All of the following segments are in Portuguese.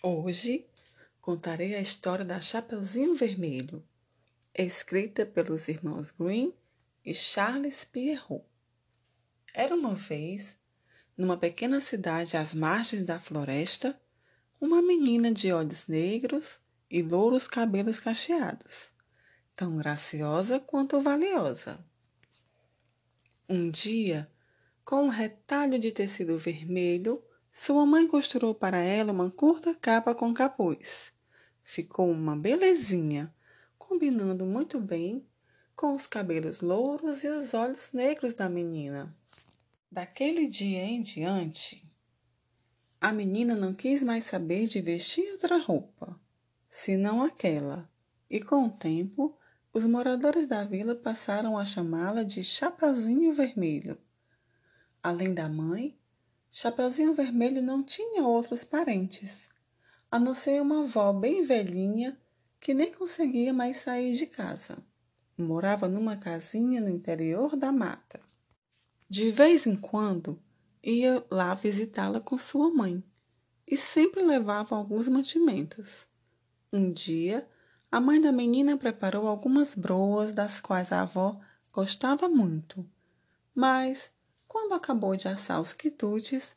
Hoje contarei a história da Chapeuzinho Vermelho, escrita pelos irmãos Green e Charles Pierrot. Era uma vez, numa pequena cidade às margens da floresta, uma menina de olhos negros e louros cabelos cacheados, tão graciosa quanto valiosa. Um dia, com um retalho de tecido vermelho, sua mãe costurou para ela uma curta capa com capuz. Ficou uma belezinha, combinando muito bem com os cabelos louros e os olhos negros da menina. Daquele dia em diante, a menina não quis mais saber de vestir outra roupa, senão aquela, e com o tempo os moradores da vila passaram a chamá-la de Chapeuzinho Vermelho. Além da mãe, Chapeuzinho Vermelho não tinha outros parentes, a não ser uma avó bem velhinha que nem conseguia mais sair de casa. Morava numa casinha no interior da mata. De vez em quando ia lá visitá-la com sua mãe e sempre levava alguns mantimentos. Um dia, a mãe da menina preparou algumas broas das quais a avó gostava muito, mas quando acabou de assar os quitutes,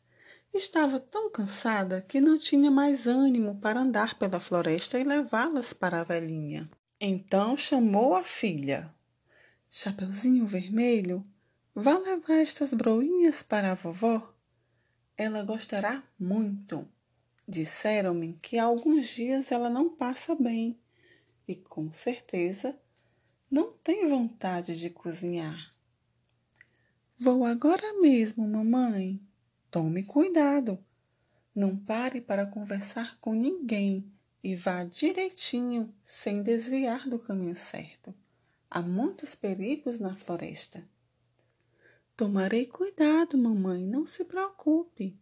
estava tão cansada que não tinha mais ânimo para andar pela floresta e levá-las para a velhinha. Então chamou a filha. Chapeuzinho Vermelho, vá levar estas broinhas para a vovó. Ela gostará muito. Disseram-me que há alguns dias ela não passa bem e, com certeza, não tem vontade de cozinhar. Vou agora mesmo, mamãe. Tome cuidado. Não pare para conversar com ninguém e vá direitinho, sem desviar do caminho certo. Há muitos perigos na floresta. Tomarei cuidado, mamãe, não se preocupe.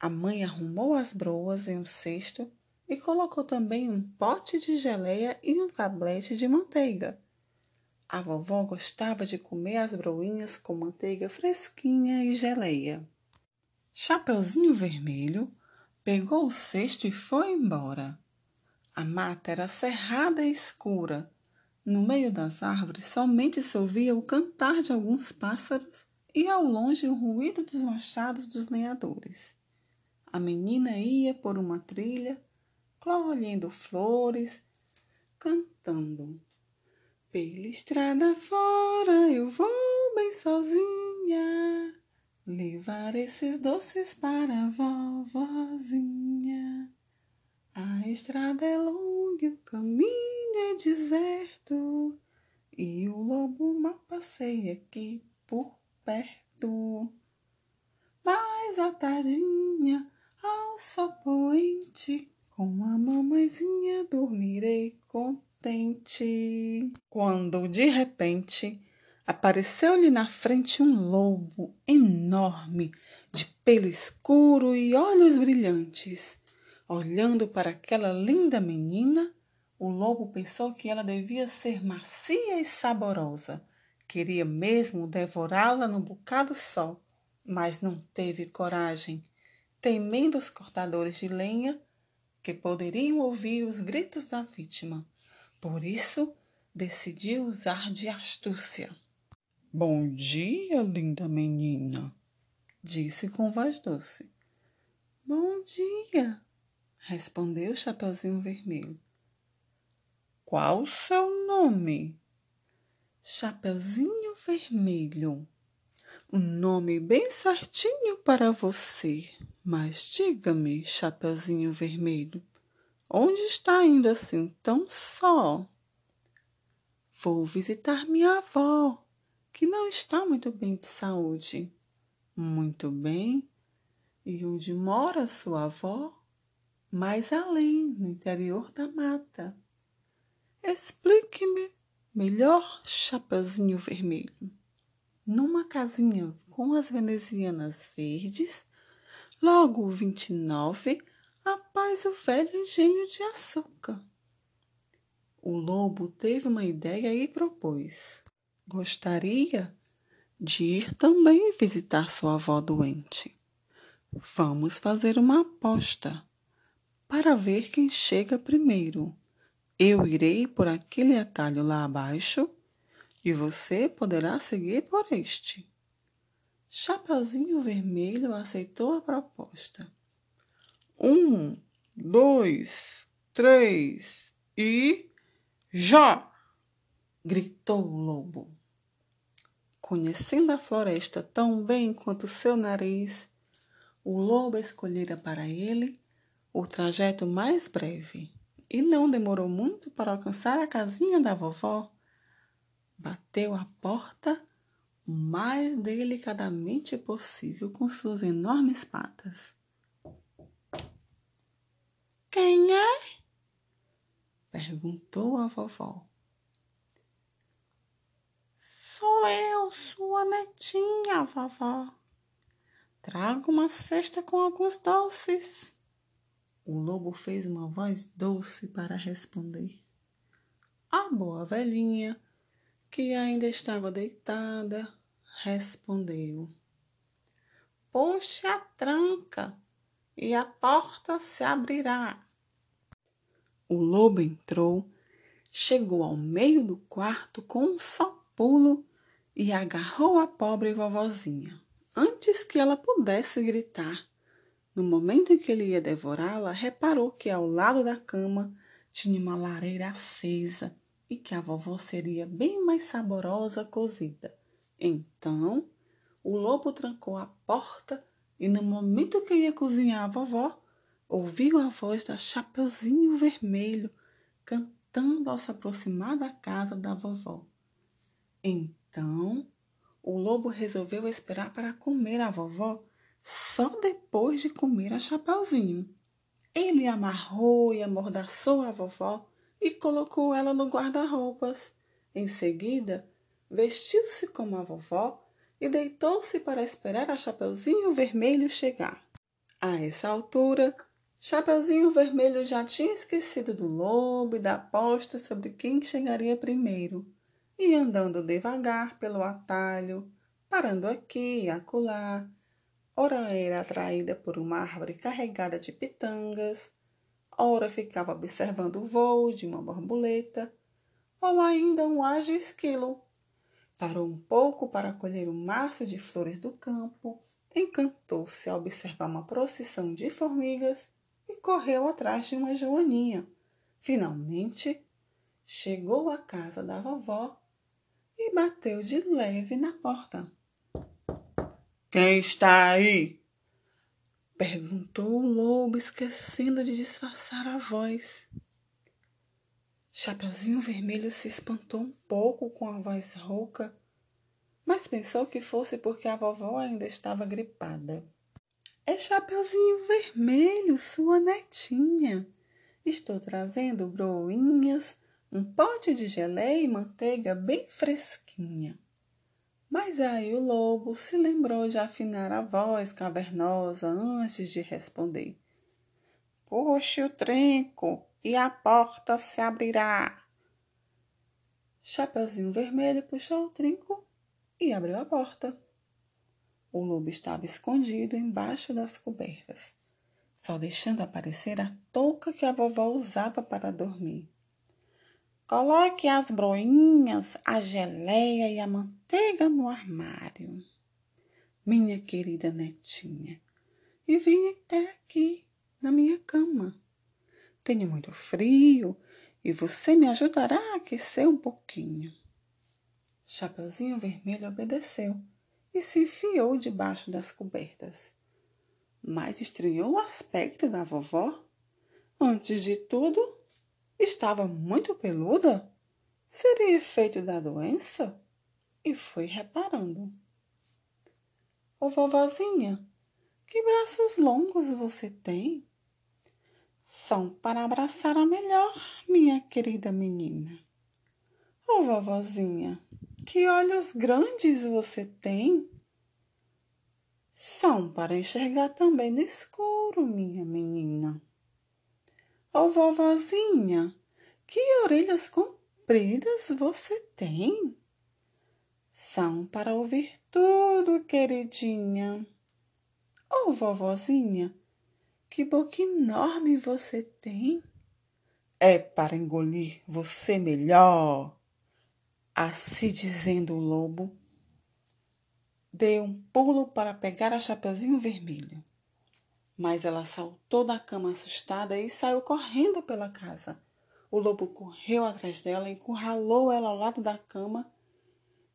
A mãe arrumou as broas em um cesto e colocou também um pote de geleia e um tablete de manteiga. A vovó gostava de comer as broinhas com manteiga fresquinha e geleia. Chapeuzinho Vermelho pegou o cesto e foi embora. A mata era cerrada e escura. No meio das árvores somente se ouvia o cantar de alguns pássaros e ao longe o ruído dos machados dos lenhadores. A menina ia por uma trilha, colhendo flores, cantando. Pela estrada fora eu vou bem sozinha levar esses doces para a vovozinha. A estrada é longa, o caminho é deserto e o lobo mal passeia aqui por perto. Mas à tardinha, ao sol poente, com a mamãezinha dormirei contente. Quando de repente apareceu-lhe na frente um lobo enorme, de pelo escuro e olhos brilhantes. Olhando para aquela linda menina, o lobo pensou que ela devia ser macia e saborosa. Queria mesmo devorá-la num bocado só, mas não teve coragem, temendo os cortadores de lenha que poderiam ouvir os gritos da vítima. Por isso, decidiu usar de astúcia. Bom dia, linda menina, disse com voz doce. Bom dia, respondeu Chapeuzinho Vermelho. Qual o seu nome? Chapeuzinho Vermelho. Um nome bem certinho para você. Mas diga-me, Chapeuzinho Vermelho, Onde está indo assim tão só? Vou visitar minha avó, que não está muito bem de saúde. Muito bem. E onde mora sua avó? Mais além, no interior da mata. Explique-me melhor, Chapeuzinho Vermelho. Numa casinha com as venezianas verdes, logo 29 após o velho engenho de açúcar. O lobo teve uma ideia e propôs. Gostaria de ir também visitar sua avó doente. Vamos fazer uma aposta. para ver quem chega primeiro. Eu irei por aquele atalho lá abaixo e você poderá seguir por este. Chapeuzinho Vermelho aceitou a proposta. Um, dois, três e já! gritou o lobo. Conhecendo a floresta tão bem quanto seu nariz, o lobo escolhera para ele o trajeto mais breve e não demorou muito para alcançar a casinha da vovó. Bateu a porta o mais delicadamente possível com suas enormes patas. Quem é? perguntou a vovó. Sou eu, sua netinha, vovó. Trago uma cesta com alguns doces. O lobo fez uma voz doce para responder. A boa velhinha, que ainda estava deitada, respondeu: Puxe a tranca e a porta se abrirá. O lobo entrou, chegou ao meio do quarto com um só pulo e agarrou a pobre vovozinha antes que ela pudesse gritar. No momento em que ele ia devorá-la, reparou que ao lado da cama tinha uma lareira acesa e que a vovó seria bem mais saborosa cozida. Então, o lobo trancou a porta e, no momento que ia cozinhar a vovó, ouviu a voz da Chapeuzinho Vermelho cantando ao se aproximar da casa da vovó. Então, o lobo resolveu esperar para comer a vovó só depois de comer a Chapeuzinho. Ele amarrou e amordaçou a vovó e colocou ela no guarda-roupas. Em seguida, vestiu-se como a vovó e deitou-se para esperar a Chapeuzinho Vermelho chegar. A essa altura, Chapeuzinho Vermelho já tinha esquecido do lobo e da aposta sobre quem chegaria primeiro, e andando devagar pelo atalho, parando aqui e acolá, ora era atraída por uma árvore carregada de pitangas, ora ficava observando o voo de uma borboleta, ou ainda um ágil esquilo. Parou um pouco para colher um maço de flores do campo, encantou-se ao observar uma procissão de formigas e correu atrás de uma joaninha. Finalmente, chegou à casa da vovó e bateu de leve na porta. Quem está aí? Perguntou o lobo, esquecendo de disfarçar a voz. Chapeuzinho Vermelho se espantou um pouco com a voz rouca, mas pensou que fosse porque a vovó ainda estava gripada. É Chapeuzinho Vermelho, sua netinha. Estou trazendo broinhas, um pote de geleia e manteiga bem fresquinha. Mas aí o lobo se lembrou de afinar a voz cavernosa antes de responder. Puxe o trinco e a porta se abrirá. Chapeuzinho Vermelho puxou o trinco e abriu a porta. O lobo estava escondido embaixo das cobertas, só deixando aparecer a touca que a vovó usava para dormir. Coloque as broinhas, a geleia e a manteiga no armário, minha querida netinha, e venha até aqui, na minha cama. Tenho muito frio e você me ajudará a aquecer um pouquinho. Chapeuzinho Vermelho obedeceu e se enfiou debaixo das cobertas. Mas estranhou o aspecto da vovó. Antes de tudo, Estava muito peluda? Seria efeito da doença? E foi reparando. Ô vovozinha, que braços longos você tem? São para abraçar a melhor, minha querida menina. Ô vovozinha, que olhos grandes você tem? São para enxergar também no escuro, minha menina. Ô oh, vovozinha, que orelhas compridas você tem? São para ouvir tudo, queridinha. Ô oh, vovozinha, Que boca enorme você tem! É para engolir você melhor. Assim dizendo o lobo, deu um pulo para pegar a Chapeuzinho Vermelho. Mas ela saltou da cama assustada e saiu correndo pela casa. O lobo correu atrás dela, encurralou ela ao lado da cama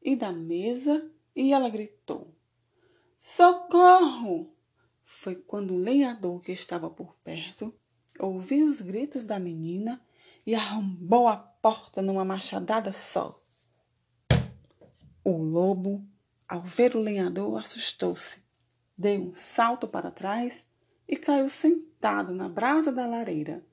e da mesa e ela gritou: Socorro! Foi quando o lenhador que estava por perto ouviu os gritos da menina e arrombou a porta numa machadada só. O lobo, ao ver o lenhador, assustou-se, deu um salto para trás e caiu sentado na brasa da lareira.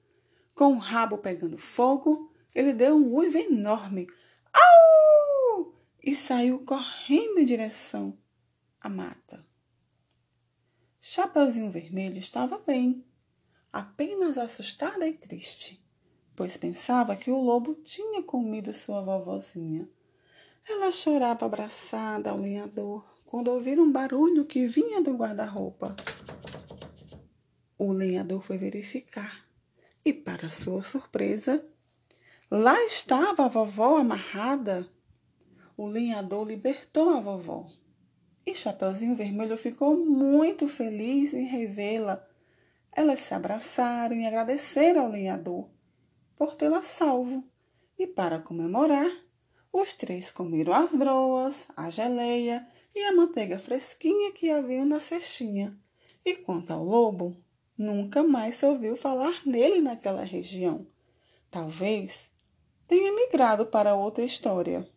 Com o rabo pegando fogo, ele deu um uivo enorme. Au! E saiu correndo em direção à mata. Chapeuzinho Vermelho estava bem, apenas assustada e triste, pois pensava que o lobo tinha comido sua vovozinha. Ela chorava abraçada ao lenhador quando ouviu um barulho que vinha do guarda-roupa. O lenhador foi verificar e, para sua surpresa, lá estava a vovó amarrada. O lenhador libertou a vovó. E Chapeuzinho Vermelho ficou muito feliz em revê-la. Elas se abraçaram e agradeceram ao lenhador por tê-la salvo. E para comemorar, os três comeram as broas, a geleia e a manteiga fresquinha que haviam na cestinha. E quanto ao lobo, Nunca mais se ouviu falar nele naquela região. Talvez tenha migrado para outra história.